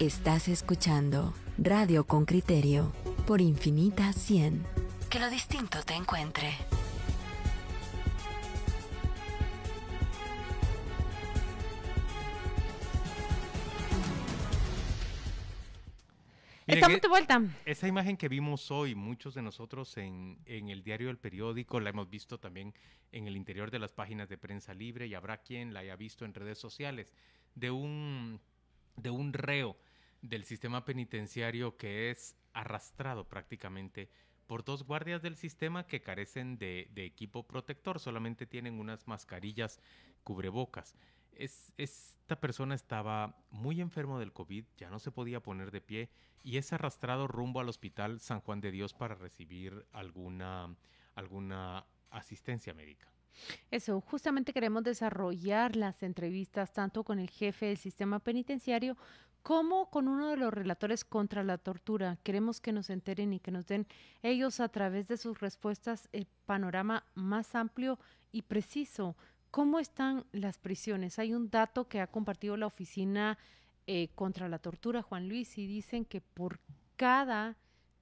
Estás escuchando Radio con Criterio por Infinita 100. Que lo distinto te encuentre. Estamos de vuelta. Esa imagen que vimos hoy, muchos de nosotros en, en, el diario El Periódico, la hemos visto también en el interior de las páginas de prensa libre y habrá quien la haya visto en redes sociales, de un, de un reo del sistema penitenciario que es arrastrado prácticamente por dos guardias del sistema que carecen de, equipo protector, solamente tienen unas mascarillas cubrebocas. Es, esta persona estaba muy enfermo del COVID, ya no se podía poner de pie y es arrastrado rumbo al Hospital San Juan de Dios para recibir alguna, alguna asistencia médica. Eso, justamente queremos desarrollar las entrevistas tanto con el jefe del sistema penitenciario como con uno de los relatores contra la tortura. Queremos que nos enteren y que nos den ellos a través de sus respuestas el panorama más amplio y preciso ¿Cómo están las prisiones? Hay un dato que ha compartido la Oficina eh, contra la Tortura, Juan Luis, y dicen que por cada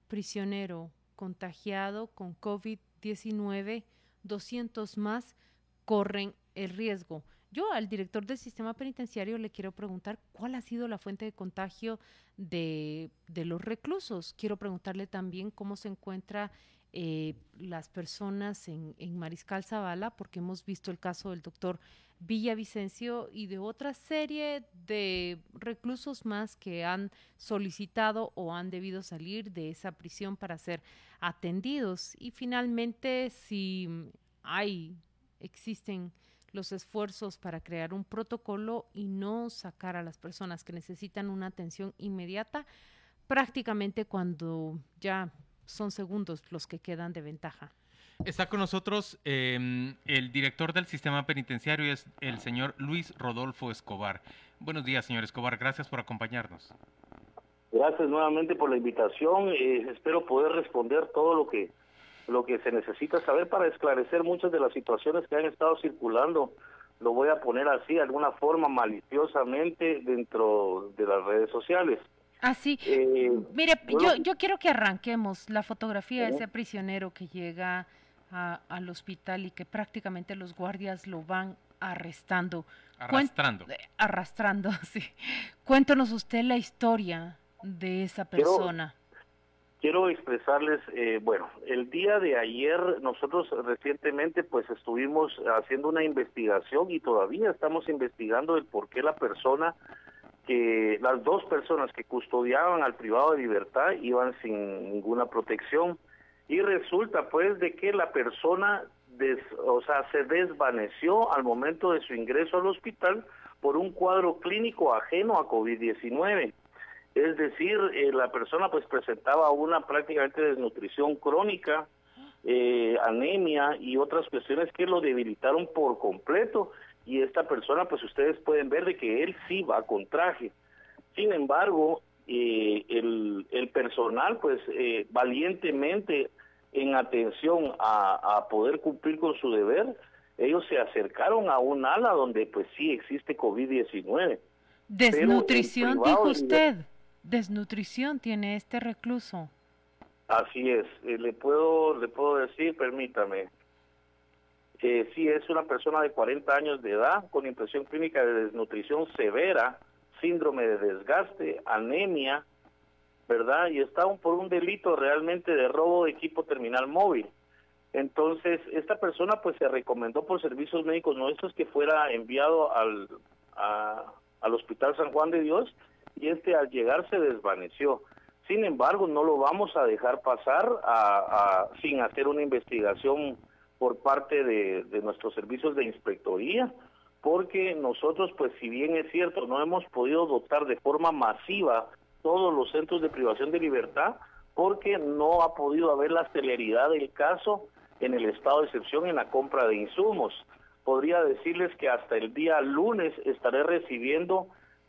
prisionero contagiado con COVID-19, 200 más corren el riesgo. Yo al director del sistema penitenciario le quiero preguntar cuál ha sido la fuente de contagio de, de los reclusos. Quiero preguntarle también cómo se encuentra eh, las personas en, en, Mariscal Zavala, porque hemos visto el caso del doctor Villavicencio y de otra serie de reclusos más que han solicitado o han debido salir de esa prisión para ser atendidos. Y finalmente, si hay, existen los esfuerzos para crear un protocolo y no sacar a las personas que necesitan una atención inmediata, prácticamente cuando ya son segundos los que quedan de ventaja. Está con nosotros eh, el director del sistema penitenciario, es el señor Luis Rodolfo Escobar. Buenos días, señor Escobar, gracias por acompañarnos. Gracias nuevamente por la invitación. Eh, espero poder responder todo lo que lo que se necesita saber para esclarecer muchas de las situaciones que han estado circulando. Lo voy a poner así, de alguna forma maliciosamente dentro de las redes sociales. Así. Ah, eh, Mire, yo, yo quiero que arranquemos la fotografía de ese prisionero que llega al hospital y que prácticamente los guardias lo van arrestando. Arrastrando. Eh, arrastrando, sí. Cuéntanos usted la historia de esa persona. Quiero, expresarles, eh, bueno, el día de ayer nosotros recientemente pues estuvimos haciendo una investigación y todavía estamos investigando el por qué la persona que las dos personas que custodiaban al privado de libertad iban sin ninguna protección y resulta pues de que la persona o sea, se desvaneció al momento de su ingreso al hospital por un cuadro clínico ajeno a COVID-19. Es decir, eh, la persona pues presentaba una prácticamente desnutrición crónica, eh, anemia y otras cuestiones que lo debilitaron por completo y esta persona, pues ustedes pueden ver de que él sí va con traje. Sin embargo, eh, el, el, personal, pues eh, valientemente en atención a, a, poder cumplir con su deber, ellos se acercaron a un ala donde pues sí existe COVID-19. Desnutrición, dijo usted. Desnutrición tiene este recluso. Así es. Eh, le puedo le puedo decir, permítame, que sí es una persona de 40 años de edad con impresión clínica de desnutrición severa, síndrome de desgaste, anemia, ¿verdad? Y está por un delito realmente de robo de equipo terminal móvil. Entonces, esta persona pues se recomendó por servicios médicos nuestros que fuera enviado al, al Hospital San Juan de Dios y este al llegar se desvaneció. Sin embargo, no lo vamos a dejar pasar a, sin hacer una investigación por parte de, nuestros servicios de inspectoría, porque nosotros, pues si bien es cierto, no hemos podido dotar de forma masiva todos los centros de privación de libertad, porque no ha podido haber la celeridad del caso en el estado de excepción en la compra de insumos. Podría decirles que hasta el día lunes estaré recibiendo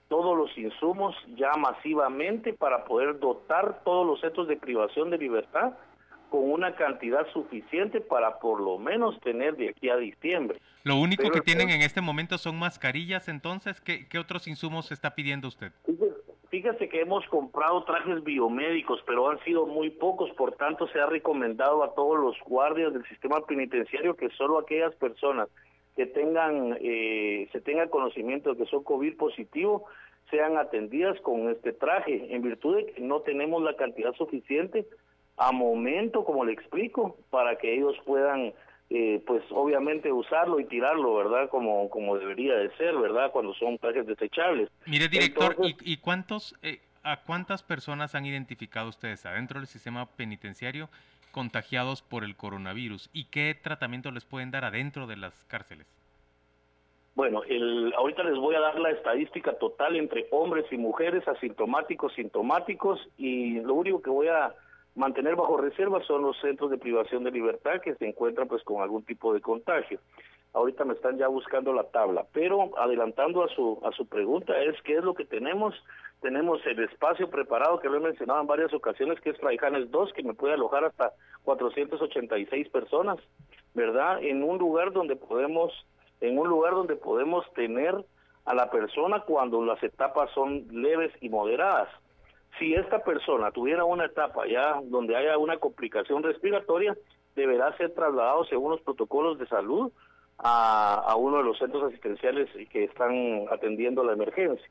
todos los insumos ya masivamente para poder dotar todos los centros de privación de libertad con una cantidad suficiente para por lo menos tener de aquí a diciembre. Lo único que tienen en este momento son mascarillas, entonces, ¿qué, otros insumos está pidiendo usted? Fíjese que hemos comprado trajes biomédicos, pero han sido muy pocos, por tanto se ha recomendado a todos los guardias del sistema penitenciario que solo aquellas personas que tengan, eh, se tengan conocimiento de que son COVID positivo, sean atendidas con este traje, en virtud de que no tenemos la cantidad suficiente a momento, como le explico, para que ellos puedan, eh, pues obviamente usarlo y tirarlo, ¿verdad? Como, como debería de ser, ¿verdad? Cuando son trajes desechables. Mire, director, ¿y, cuántos, eh, a cuántas personas han identificado ustedes adentro del sistema penitenciario contagiados por el coronavirus y qué tratamiento les pueden dar adentro de las cárceles? Bueno, el, ahorita les voy a dar la estadística total entre hombres y mujeres, asintomáticos, sintomáticos, y lo único que voy a mantener bajo reserva son los centros de privación de libertad que se encuentran pues con algún tipo de contagio. Ahorita me están ya buscando la tabla, pero adelantando a su a su pregunta es qué es lo que tenemos tenemos el espacio preparado que lo he mencionado en varias ocasiones, que es Fraijanes 2, que me puede alojar hasta 486 personas, ¿verdad? En un lugar donde podemos, en un lugar donde podemos tener a la persona cuando las etapas son leves y moderadas. Si esta persona tuviera una etapa ya donde haya una complicación respiratoria, deberá ser trasladado según los protocolos de salud a, a uno de los centros asistenciales que están atendiendo la emergencia.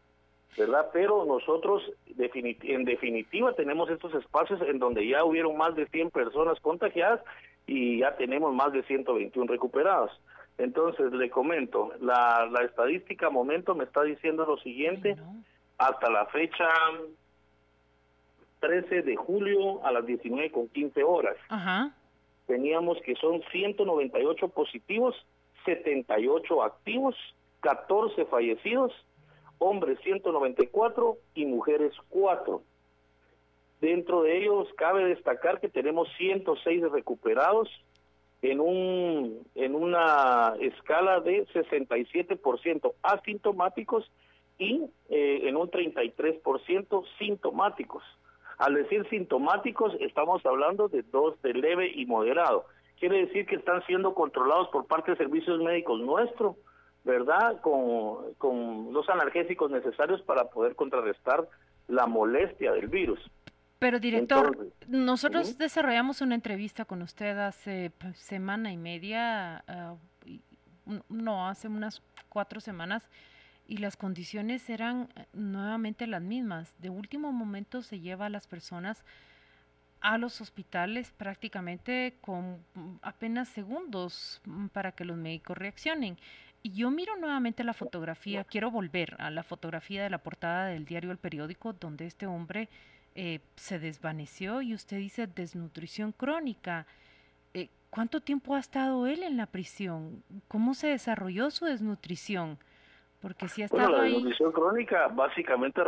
¿verdad? Pero nosotros en definitiva tenemos estos espacios en donde ya hubieron más de 100 personas contagiadas y ya tenemos más de 121 recuperados. Entonces, le comento, la, la estadística momento me está diciendo lo siguiente, hasta la fecha 13 de julio a las 19 con 15 horas, teníamos que son 198 positivos, 78 activos, 14 fallecidos, hombres 194 y mujeres 4. Dentro de ellos cabe destacar que tenemos 106 recuperados en un en una escala de 67% asintomáticos y eh, en un 33% sintomáticos. Al decir sintomáticos, estamos hablando de dos de leve y moderado. Quiere decir que están siendo controlados por parte de servicios médicos nuestros ¿verdad? Con, con los analgésicos necesarios para poder contrarrestar la molestia del virus. Pero director, nosotros desarrollamos una entrevista con usted hace pues, semana y media, ah, no, hace unas cuatro semanas, y las condiciones eran eh, nuevamente las mismas. De último momento se lleva a las personas a los hospitales prácticamente con apenas segundos mm, para que los médicos reaccionen. Y yo miro nuevamente la fotografía, quiero volver a la fotografía de la portada del diario El Periódico, donde este hombre eh, se desvaneció y usted dice desnutrición crónica. Eh, ¿Cuánto tiempo ha estado él en la prisión? ¿Cómo se desarrolló su desnutrición? Porque si ha estado bueno, la desnutrición crónica básicamente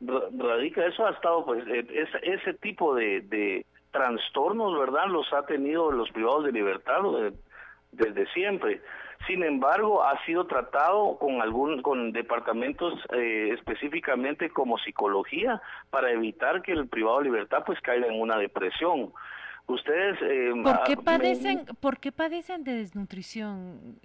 radica, eso ha estado, pues, ese, tipo de, de, trastornos, ¿verdad? Los ha tenido los privados de libertad desde siempre. Sin embargo, ha sido tratado con algún con departamentos eh, específicamente como psicología para evitar que el privado de libertad pues caiga en una depresión. Ustedes eh, ¿Por qué padecen ¿Por qué padecen de desnutrición?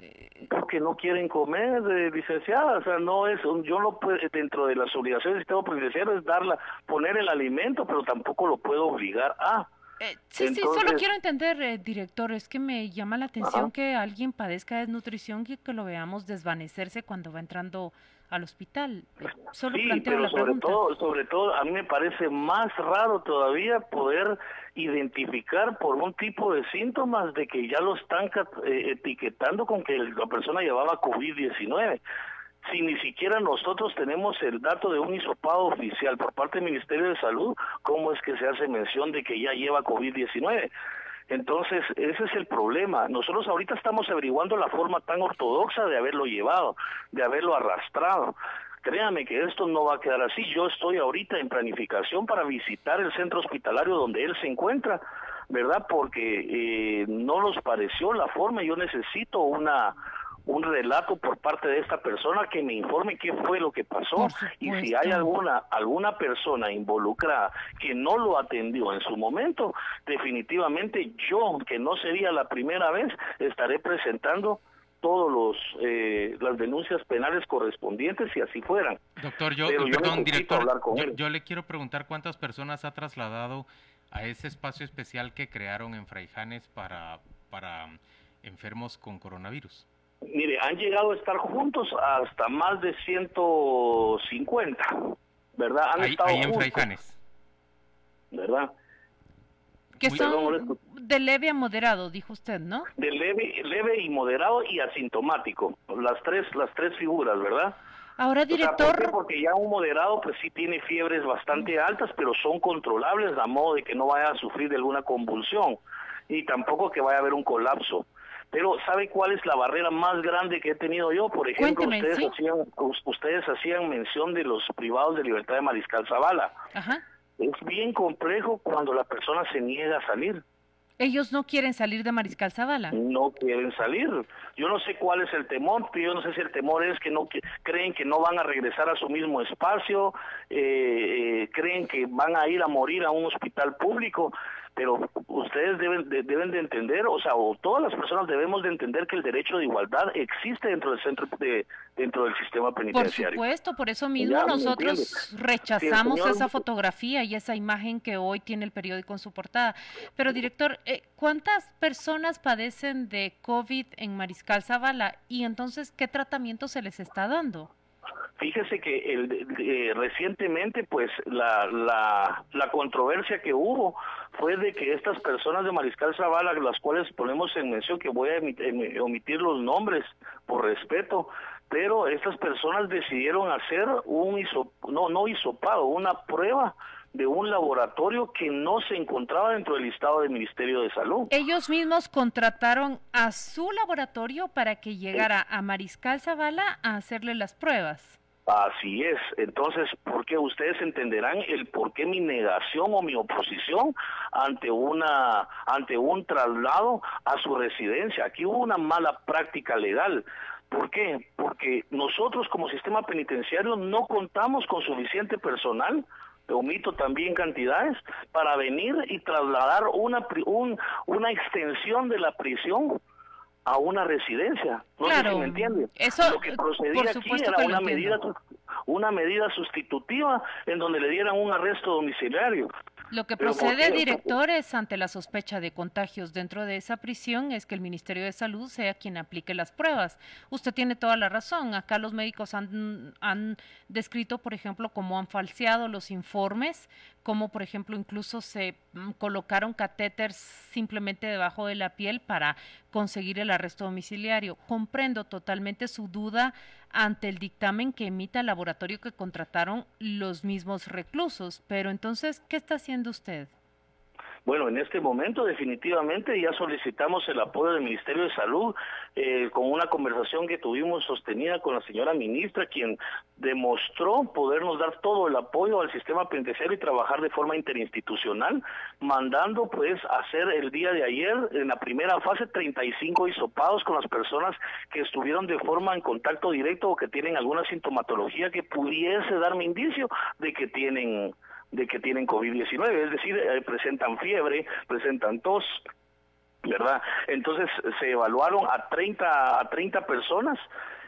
Porque no quieren comer, eh, licenciada, o sea, no es yo no puedo dentro de las obligaciones del sistema penitenciario es darla poner el alimento, pero tampoco lo puedo obligar a eh, sí, sí, solo quiero entender, eh, director, es que me llama la atención que alguien padezca desnutrición y que lo veamos desvanecerse cuando va entrando al hospital. Eh, solo sí, pero sobre todo, sobre todo, a mí me parece más raro todavía poder identificar por un tipo de síntomas de que ya lo están etiquetando con que la persona llevaba COVID-19 si ni siquiera nosotros tenemos el dato de un hisopado oficial por parte del Ministerio de Salud, ¿cómo es que se hace mención de que ya lleva COVID-19? Entonces, ese es el problema. Nosotros ahorita estamos averiguando la forma tan ortodoxa de haberlo llevado, de haberlo arrastrado. Créame que esto no va a quedar así. Yo estoy ahorita en planificación para visitar el centro hospitalario donde él se encuentra, ¿verdad? Porque eh, no nos pareció la forma. Yo necesito una un relato por parte de esta persona que me informe qué fue lo que pasó y si hay alguna alguna persona involucrada que no lo atendió en su momento, definitivamente yo, que no sería la primera vez, estaré presentando todos los eh, las denuncias penales correspondientes si así fueran. Doctor, yo, perdón, director, yo, le quiero preguntar cuántas personas ha trasladado a ese espacio especial que crearon en Fraijanes para, para enfermos con coronavirus. Mire, han llegado a estar juntos hasta más de 150, ¿verdad? Han ahí, estado ahí en Fraijanes. ¿Verdad? Que son de leve a moderado, dijo usted, ¿no? De leve, leve y moderado y asintomático. Las tres, las tres figuras, ¿verdad? Ahora, director. Porque ya un moderado, pues sí tiene fiebres bastante altas, pero son controlables, a modo de que no vaya a sufrir de alguna convulsión y tampoco que vaya a haber un colapso. Pero ¿sabe cuál es la barrera más grande que he tenido yo? Por ejemplo, ustedes, hacían, ustedes hacían mención de los privados de libertad de Mariscal Zavala. Ajá. Es bien complejo cuando la persona se niega a salir. Ellos no quieren salir de Mariscal Zavala. No quieren salir. Yo no sé cuál es el temor, pero yo no sé si el temor es que no creen que no van a regresar a su mismo espacio, eh, eh, creen que van a ir a morir a un hospital público pero ustedes deben de, deben de entender, o sea, o todas las personas debemos de entender que el derecho de igualdad existe dentro del centro de, dentro del sistema penitenciario. Por supuesto, por eso mismo nosotros rechazamos esa fotografía y esa imagen que hoy tiene el periódico en su portada. Pero director, eh, ¿cuántas personas padecen de COVID en Mariscal Zavala y entonces qué tratamiento se les está dando? Fíjese que el, eh, recientemente, pues, la, la, la, controversia que hubo fue de que estas personas de Mariscal Zavala, las cuales ponemos en mención, que voy a omitir los nombres por respeto, pero estas personas decidieron hacer un no, no hisopado, una prueba de un laboratorio que no se encontraba dentro del listado del Ministerio de Salud. Ellos mismos contrataron a su laboratorio para que llegara a Mariscal Zavala a hacerle las pruebas. Así es. Entonces, ¿por qué ustedes entenderán el por qué mi negación o mi oposición ante una ante un traslado a su residencia? Aquí hubo una mala práctica legal. ¿Por qué? Porque nosotros como sistema penitenciario no contamos con suficiente personal omito también cantidades, para venir y trasladar una, una extensión de la prisión a una residencia. No sé si me entiende. Eso, Lo que procedía aquí era una medida, una medida sustitutiva en donde le dieran un arresto domiciliario. Lo que procede, directores, ante la sospecha de contagios dentro de esa prisión es que el Ministerio de Salud sea quien aplique las pruebas. Usted tiene toda la razón. Acá los médicos han, han descrito, por ejemplo, cómo han falseado los informes, cómo, por ejemplo, incluso se mm, colocaron catéteres simplemente debajo de la piel para conseguir el arresto domiciliario. Comprendo totalmente su duda ante el dictamen que emita el laboratorio que contrataron los mismos reclusos. Pero entonces, ¿qué está haciendo usted? Bueno, en este momento definitivamente ya solicitamos el apoyo del Ministerio de Salud eh, con una conversación que tuvimos sostenida con la señora ministra, quien demostró podernos dar todo el apoyo al sistema penitenciario y trabajar de forma interinstitucional, mandando pues hacer el día de ayer en la primera fase 35 hisopados con las personas que estuvieron de forma en contacto directo o que tienen alguna sintomatología que pudiese darme indicio de que tienen de que tienen COVID-19, es decir, eh, presentan fiebre, presentan tos, ¿verdad? Entonces se evaluaron a 30, a 30 personas,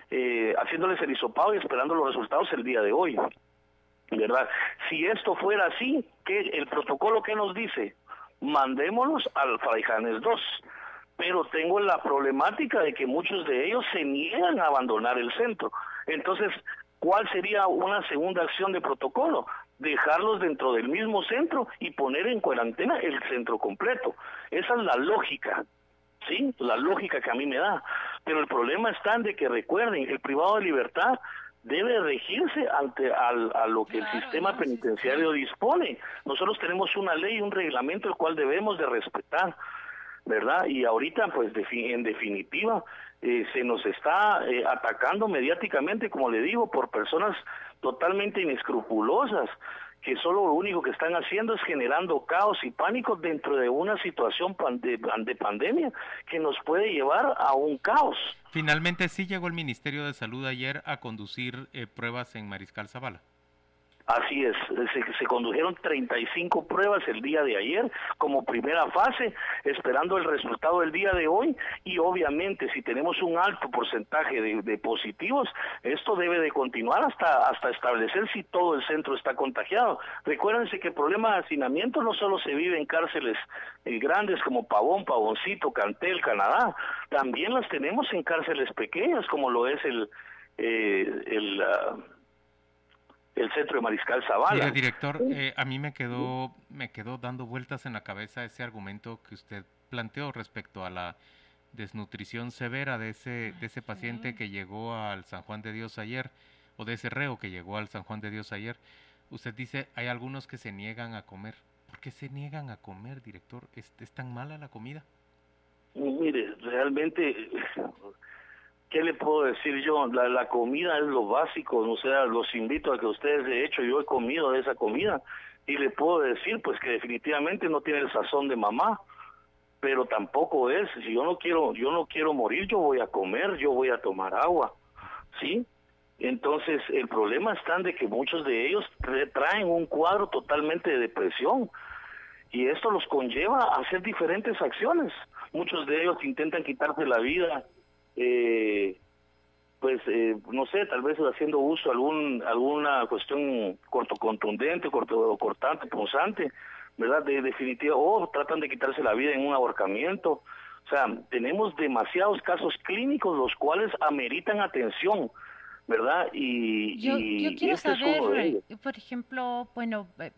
eh, haciéndoles el hisopado y esperando los resultados el día de hoy, ¿verdad? Si esto fuera así, que el protocolo que nos dice, mandémonos al Fraijanes 2, pero tengo la problemática de que muchos de ellos se niegan a abandonar el centro. Entonces, ¿cuál sería una segunda acción de protocolo? Dejarlos dentro del mismo centro y poner en cuarentena el centro completo. Esa es la lógica, ¿sí? La lógica que a mí me da. Pero el problema está en de que recuerden, el privado de libertad debe regirse ante a lo que el sistema penitenciario dispone. Nosotros tenemos una ley, un reglamento el cual debemos de respetar, ¿verdad? Y ahorita, pues, en definitiva, eh, se nos está eh, atacando mediáticamente, como le digo, por personas totalmente inescrupulosas que solo lo único que están haciendo es generando caos y pánico dentro de una situación de, pandemia que nos puede llevar a un caos. Finalmente sí llegó el Ministerio de Salud ayer a conducir eh, pruebas en Mariscal Zavala. Así es, se, condujeron 35 pruebas el día de ayer como primera fase, esperando el resultado del día de hoy y obviamente si tenemos un alto porcentaje de, positivos, esto debe de continuar hasta, hasta establecer si todo el centro está contagiado. Recuérdense que el problema de hacinamiento no solo se vive en cárceles eh, grandes como Pavón, Pavoncito, Cantel, Canadá, también las tenemos en cárceles pequeñas como lo es el... Eh, el ah, el centro de Mariscal Zavala. Mire, director, eh, a mí me quedó, me quedó dando vueltas en la cabeza ese argumento que usted planteó respecto a la desnutrición severa de ese, de ese paciente que llegó al San Juan de Dios ayer, o de ese reo que llegó al San Juan de Dios ayer. Usted dice, hay algunos que se niegan a comer. ¿Por qué se niegan a comer, director? ¿Es, es tan mala la comida? Mire, realmente ¿qué le puedo decir yo? La, comida es lo básico, o sea, los invito a que ustedes, de hecho, yo he comido de esa comida y le puedo decir, pues, que definitivamente no tiene el sazón de mamá, pero tampoco es, si yo no quiero, yo no quiero morir, yo voy a comer, yo voy a tomar agua, ¿sí? Entonces, el problema está de que muchos de ellos traen un cuadro totalmente de depresión y esto los conlleva a hacer diferentes acciones. Muchos de ellos intentan quitarse la vida eh, pues eh, no sé, tal vez haciendo uso algún alguna cuestión corto contundente, corto cortante, punzante, ¿verdad? De definitiva o tratan de quitarse la vida en un ahorcamiento. O sea, tenemos demasiados casos clínicos los cuales ameritan atención, ¿verdad? Y yo, yo quiero este saber, por ejemplo, bueno, eh,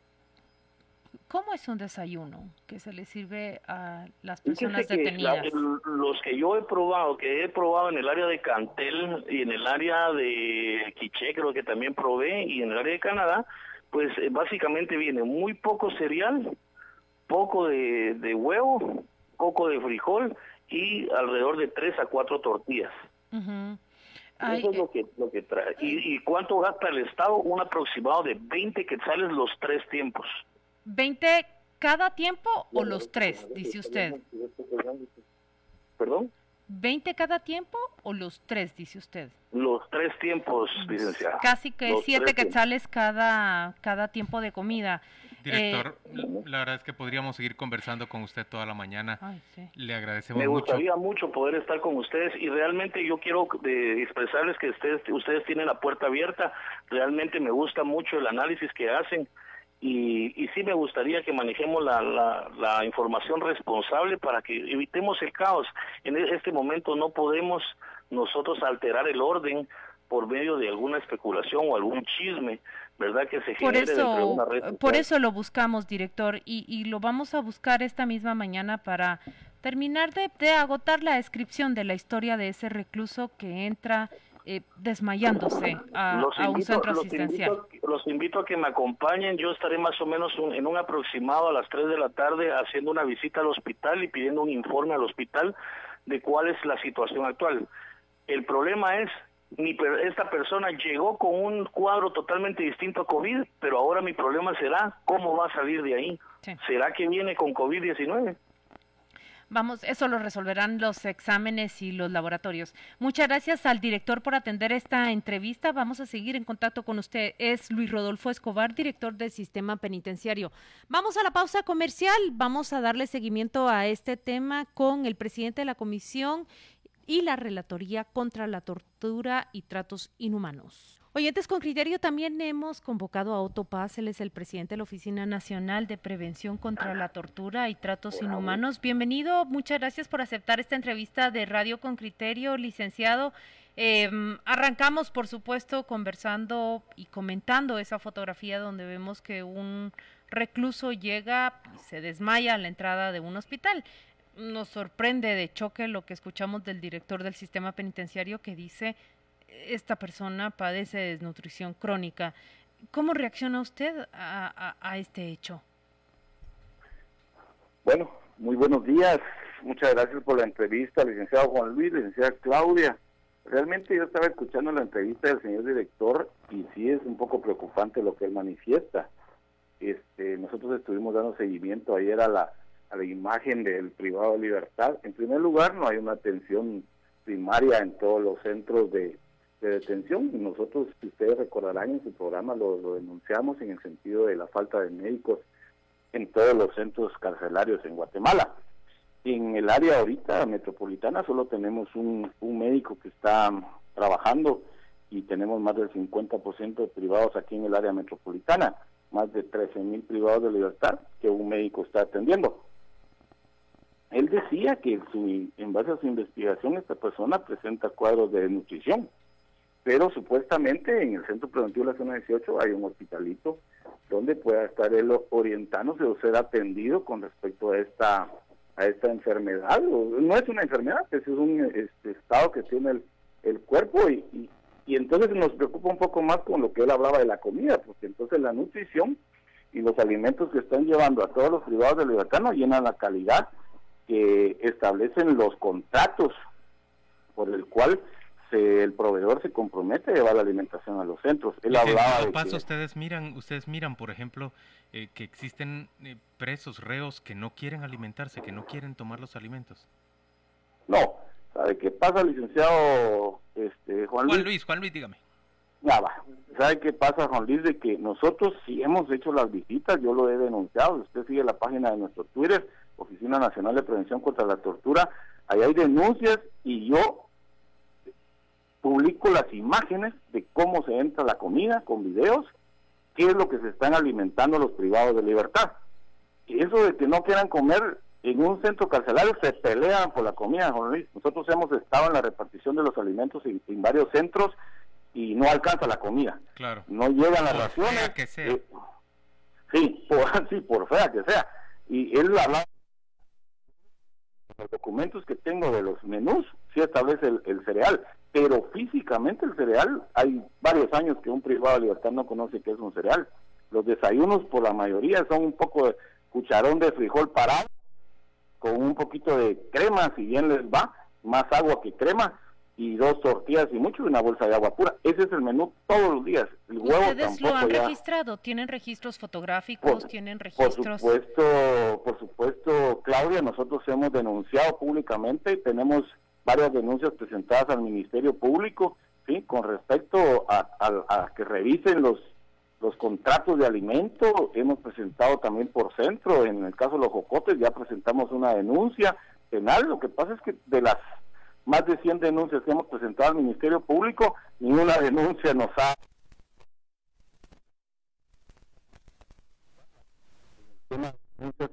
¿Cómo es un desayuno que se le sirve a las personas detenidas? los que yo he probado, que he probado en el área de Cantel y en el área de Quiché, creo que también probé, y en el área de Canadá, pues eh, básicamente viene muy poco cereal, poco de, huevo, poco de frijol y alrededor de tres a cuatro tortillas. Eso es lo que, lo que trae. ¿Y, ¿Y cuánto gasta el Estado? Un aproximado de 20 quetzales los tres tiempos. ¿20 cada tiempo o los tres, dice usted? ¿Perdón? ¿20 cada tiempo o los tres, dice usted? Los tres tiempos, licenciada. Casi que siete quetzales cada, cada tiempo de comida. Director, eh, la verdad es que podríamos seguir conversando con usted toda la mañana. Le agradecemos mucho. Me gustaría mucho poder estar con ustedes y realmente yo quiero de, expresarles que ustedes, ustedes tienen la puerta abierta. Realmente me gusta mucho el análisis que hacen y, y sí me gustaría que manejemos la, la, información responsable para que evitemos el caos. En este momento no podemos nosotros alterar el orden por medio de alguna especulación o algún chisme, ¿verdad? Que se genere eso, una red Por eso lo buscamos, director, y, y lo vamos a buscar esta misma mañana para terminar de, de agotar la descripción de la historia de ese recluso que entra eh, desmayándose a, un centro asistencial. Los invito, a que me acompañen. Yo estaré más o menos en un aproximado a las 3 de la tarde haciendo una visita al hospital y pidiendo un informe al hospital de cuál es la situación actual. El problema es, mi, esta persona llegó con un cuadro totalmente distinto a COVID, pero ahora mi problema será cómo va a salir de ahí. ¿Será que viene con COVID-19? Vamos, eso lo resolverán los exámenes y los laboratorios. Muchas gracias al director por atender esta entrevista. Vamos a seguir en contacto con usted. Es Luis Rodolfo Escobar, director del Sistema Penitenciario. Vamos a la pausa comercial. Vamos a darle seguimiento a este tema con el presidente de la Comisión y la Relatoría contra la Tortura y Tratos Inhumanos. Oyentes con criterio, también hemos convocado a Otto Paz, él es el presidente de la Oficina Nacional de Prevención contra la Tortura y Tratos Inhumanos. Bienvenido, muchas gracias por aceptar esta entrevista de Radio con Criterio, licenciado. Em, arrancamos, por supuesto, conversando y comentando esa fotografía donde vemos que un recluso llega y se desmaya a la entrada de un hospital. Nos sorprende de choque lo que escuchamos del director del sistema penitenciario que dice esta persona padece desnutrición crónica. ¿Cómo reacciona usted a, este hecho? Bueno, muy buenos días. Muchas gracias por la entrevista, licenciado Juan Luis, licenciada Claudia. Realmente yo estaba escuchando la entrevista del señor director y sí es un poco preocupante lo que él manifiesta. Este, nosotros estuvimos dando seguimiento ayer a la, a la imagen del privado de libertad. En primer lugar, no hay una atención primaria en todos los centros de, de detención. Nosotros, si ustedes recordarán, en su programa lo, denunciamos en el sentido de la falta de médicos en todos los centros carcelarios en Guatemala. En el área ahorita metropolitana solo tenemos un, un médico que está trabajando y tenemos más del 50% de privados aquí en el área metropolitana, más de 13 mil privados de libertad que un médico está atendiendo. Él decía que su, en base a su investigación esta persona presenta cuadros de nutrición, pero supuestamente en el Centro Preventivo de la Zona 18 hay un hospitalito donde pueda estar él orientándose o ser atendido con respecto a esta a esta enfermedad. No es una enfermedad, es un este, estado que tiene el, el cuerpo y, y, entonces nos preocupa un poco más con lo que él hablaba de la comida, porque entonces la nutrición y los alimentos que están llevando a todos los privados de libertad no llenan la calidad que establecen los contratos por el cual el proveedor se compromete a llevar la alimentación a los centros. Él hablaba de paso ustedes miran, ustedes miran, por ejemplo, eh, que existen eh, presos, reos que no quieren alimentarse, que no quieren tomar los alimentos. No, ¿sabe qué pasa, licenciado este, Juan, Juan Luis? Juan Luis, dígame. Nada, ¿sabe qué pasa, Juan Luis? De que nosotros sí hemos hecho las visitas, yo lo he denunciado, usted sigue la página de nuestro Twitter, Oficina Nacional de Prevención contra la Tortura, ahí hay denuncias y yo publico las imágenes de cómo se entra la comida con videos, qué es lo que se están alimentando los privados de libertad. Y eso de que no quieran comer en un centro carcelario se pelean por la comida, Nosotros hemos estado en la repartición de los alimentos en, varios centros y no alcanza la comida. Claro. No llegan las raciones. Fea que sea. Eh, sí, por, sí, por fea que sea. Y él habla los documentos que tengo de los menús sí establece el, cereal, pero físicamente el cereal, hay varios años que un privado de libertad no conoce qué es un cereal. Los desayunos por la mayoría son un poco de cucharón de frijol parado, con un poquito de crema, si bien les va, más agua que crema, y dos tortillas y mucho y una bolsa de agua pura. Ese es el menú todos los días. El huevo ¿Ustedes lo han registrado? ¿Tienen registros fotográficos? ¿Tienen registros? Por supuesto, por supuesto, Claudia, nosotros hemos denunciado públicamente, tenemos varias denuncias presentadas al Ministerio Público, ¿sí? Con respecto a, que revisen los los contratos de alimento, hemos presentado también por centro, en el caso de los jocotes ya presentamos una denuncia penal, lo que pasa es que de las más de 100 denuncias que hemos presentado al Ministerio Público, ninguna denuncia nos ha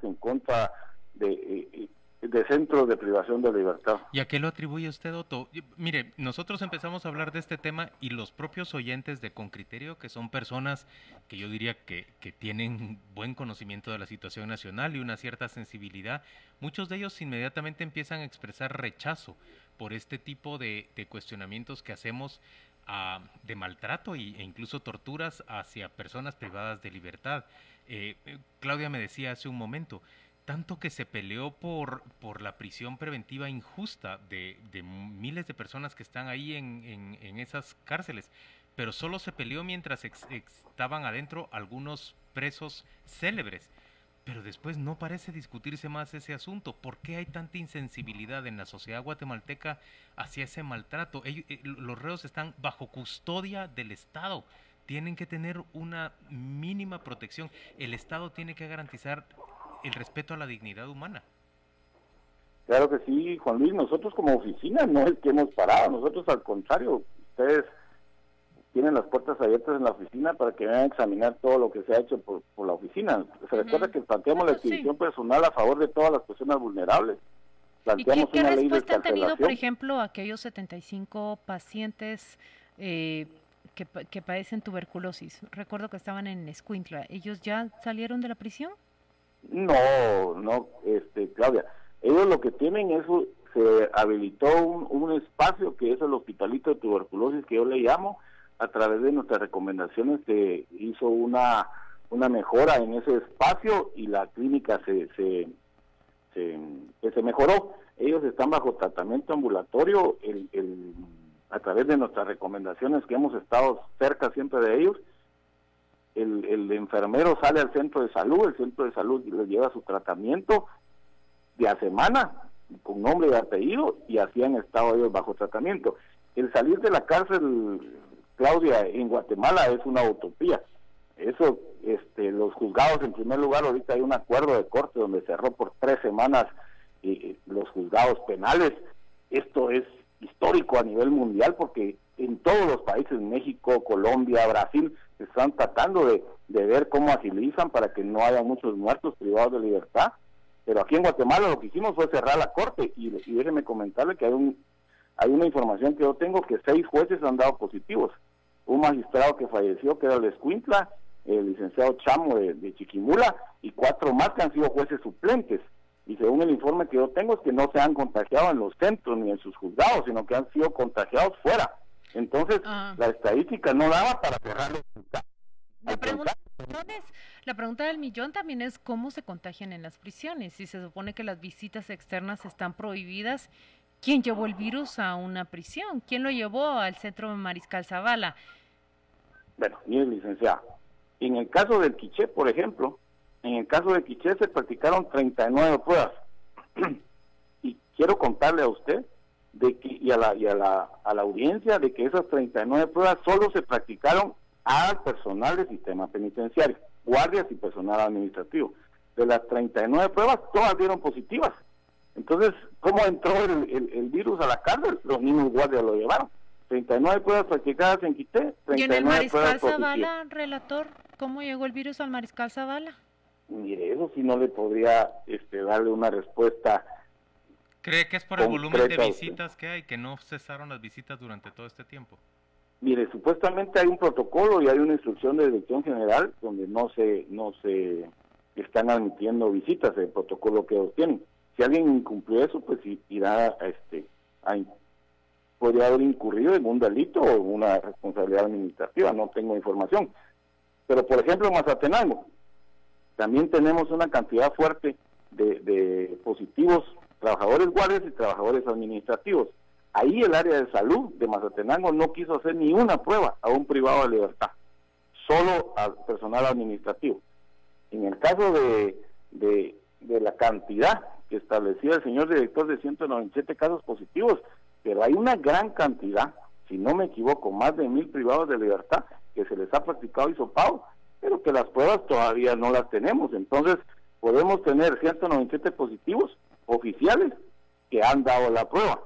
en contra de, eh, de centros de privación de libertad. ¿Y a qué lo atribuye usted, Otto? Mire, nosotros empezamos a hablar de este tema y los propios oyentes de Con Criterio, que son personas que yo diría que, que tienen buen conocimiento de la situación nacional y una cierta sensibilidad, muchos de ellos inmediatamente empiezan a expresar rechazo por este tipo de, cuestionamientos que hacemos ah, de maltrato e incluso torturas hacia personas privadas de libertad. Eh, eh, Claudia me decía hace un momento, tanto que se peleó por, por la prisión preventiva injusta de, miles de personas que están ahí en, en, esas cárceles, pero solo se peleó mientras estaban adentro algunos presos célebres pero después no parece discutirse más ese asunto. ¿Por qué hay tanta insensibilidad en la sociedad guatemalteca hacia ese maltrato? Eh, los reos están bajo custodia del Estado. Tienen que tener una mínima protección. El Estado tiene que garantizar el respeto a la dignidad humana. Claro que sí, Juan Luis. Nosotros como oficina no es que hemos parado. Nosotros al contrario, ustedes tienen las puertas abiertas en la oficina para que vayan a examinar todo lo que se ha hecho por, la oficina. Se recuerda que planteamos la exhibición personal a favor de todas las personas vulnerables. Planteamos ¿Y qué, respuesta han tenido, por ejemplo, aquellos 75 pacientes eh, que, que padecen tuberculosis? Recuerdo que estaban en Escuintla. ¿Ellos ya salieron de la prisión? No, no, este, Claudia. Ellos lo que tienen es, se habilitó un, un espacio que es el hospitalito de tuberculosis que yo le llamo, a través de nuestras recomendaciones se hizo una, una mejora en ese espacio y la clínica se, se, se, mejoró. Ellos están bajo tratamiento ambulatorio el, el, a través de nuestras recomendaciones que hemos estado cerca siempre de ellos. El, enfermero sale al centro de salud, el centro de salud les lleva su tratamiento de a semana con nombre y apellido y así han estado ellos bajo tratamiento el salir de la cárcel, Claudia, en Guatemala es una utopía. Eso, este, los juzgados, en primer lugar, ahorita hay un acuerdo de corte donde cerró por tres semanas eh, los juzgados penales. Esto es histórico a nivel mundial porque en todos los países, México, Colombia, Brasil, están tratando de, de ver cómo agilizan para que no haya muchos muertos privados de libertad. Pero aquí en Guatemala lo que hicimos fue cerrar la corte y, y déjeme comentarle que hay un hay una información que yo tengo que seis jueces han dado positivos. Un magistrado que falleció, que era el Escuintla, el licenciado Chamo de, Chiquimula, y cuatro más que han sido jueces suplentes. Y según el informe que yo tengo es que no se han contagiado en los centros ni en sus juzgados, sino que han sido contagiados fuera. Entonces, ah. la estadística no daba para cerrar los la pregunta, la pregunta del millón también es cómo se contagian en las prisiones. Si se supone que las visitas externas están prohibidas, ¿quién llevó el virus a una prisión? ¿Quién lo llevó al centro de Mariscal Zavala? Bueno, mire, licenciado, en el caso del Quiché, por ejemplo, en el caso del Quiché se practicaron 39 pruebas. y quiero contarle a usted de que, y, a la, y a, la, a la audiencia de que esas 39 pruebas solo se practicaron al personal del sistema penitenciario, guardias y personal administrativo. De las 39 pruebas, todas dieron positivas. Entonces, ¿cómo entró el, el, virus a la cárcel? Los mismos guardias lo llevaron. 39 pruebas practicadas en Quité, 39 ¿Y en el Mariscal Zavala, relator, cómo llegó el virus al Mariscal Zavala? Mire, eso sí no le podría este, darle una respuesta. ¿Cree que es por el volumen de visitas que hay, que no cesaron las visitas durante todo este tiempo? Mire, supuestamente hay un protocolo y hay una instrucción de dirección general donde no se no se están admitiendo visitas, el protocolo que tienen. Si alguien incumplió eso, pues irá a este a, podría haber incurrido en un delito o en una responsabilidad administrativa, no tengo información. Pero por ejemplo, en Mazatenango también tenemos una cantidad fuerte de, de positivos trabajadores guardias y trabajadores administrativos. Ahí el área de salud de Mazatenango no quiso hacer ni una prueba a un privado de libertad, solo al personal administrativo. En el caso de, de, la cantidad que establecía el señor director de 197 casos positivos, pero hay una gran cantidad, si no me equivoco, más de mil privados de libertad que se les ha practicado hisopado, pero que las pruebas todavía no las tenemos. Entonces, podemos tener 197 positivos oficiales que han dado la prueba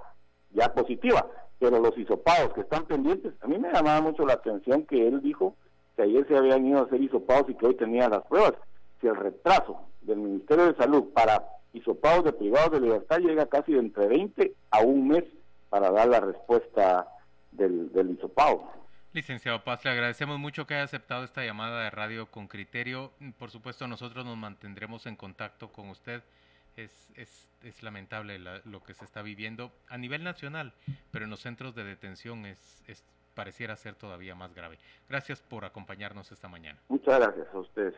ya positiva, pero los hisopados que están pendientes, a mí me llamaba mucho la atención que él dijo que ayer se habían ido a hacer hisopados y que hoy tenían las pruebas. Si el retraso del Ministerio de Salud para hisopados de privados de libertad llega casi de entre 20 a un mes para dar la respuesta del, del hisopado. Licenciado Paz, le agradecemos mucho que haya aceptado esta llamada de radio con criterio. Por supuesto, nosotros nos mantendremos en contacto con usted es, es, es lamentable lo que se está viviendo a nivel nacional, pero en los centros de detención es, es pareciera ser todavía más grave. Gracias por acompañarnos esta mañana. Muchas gracias a ustedes.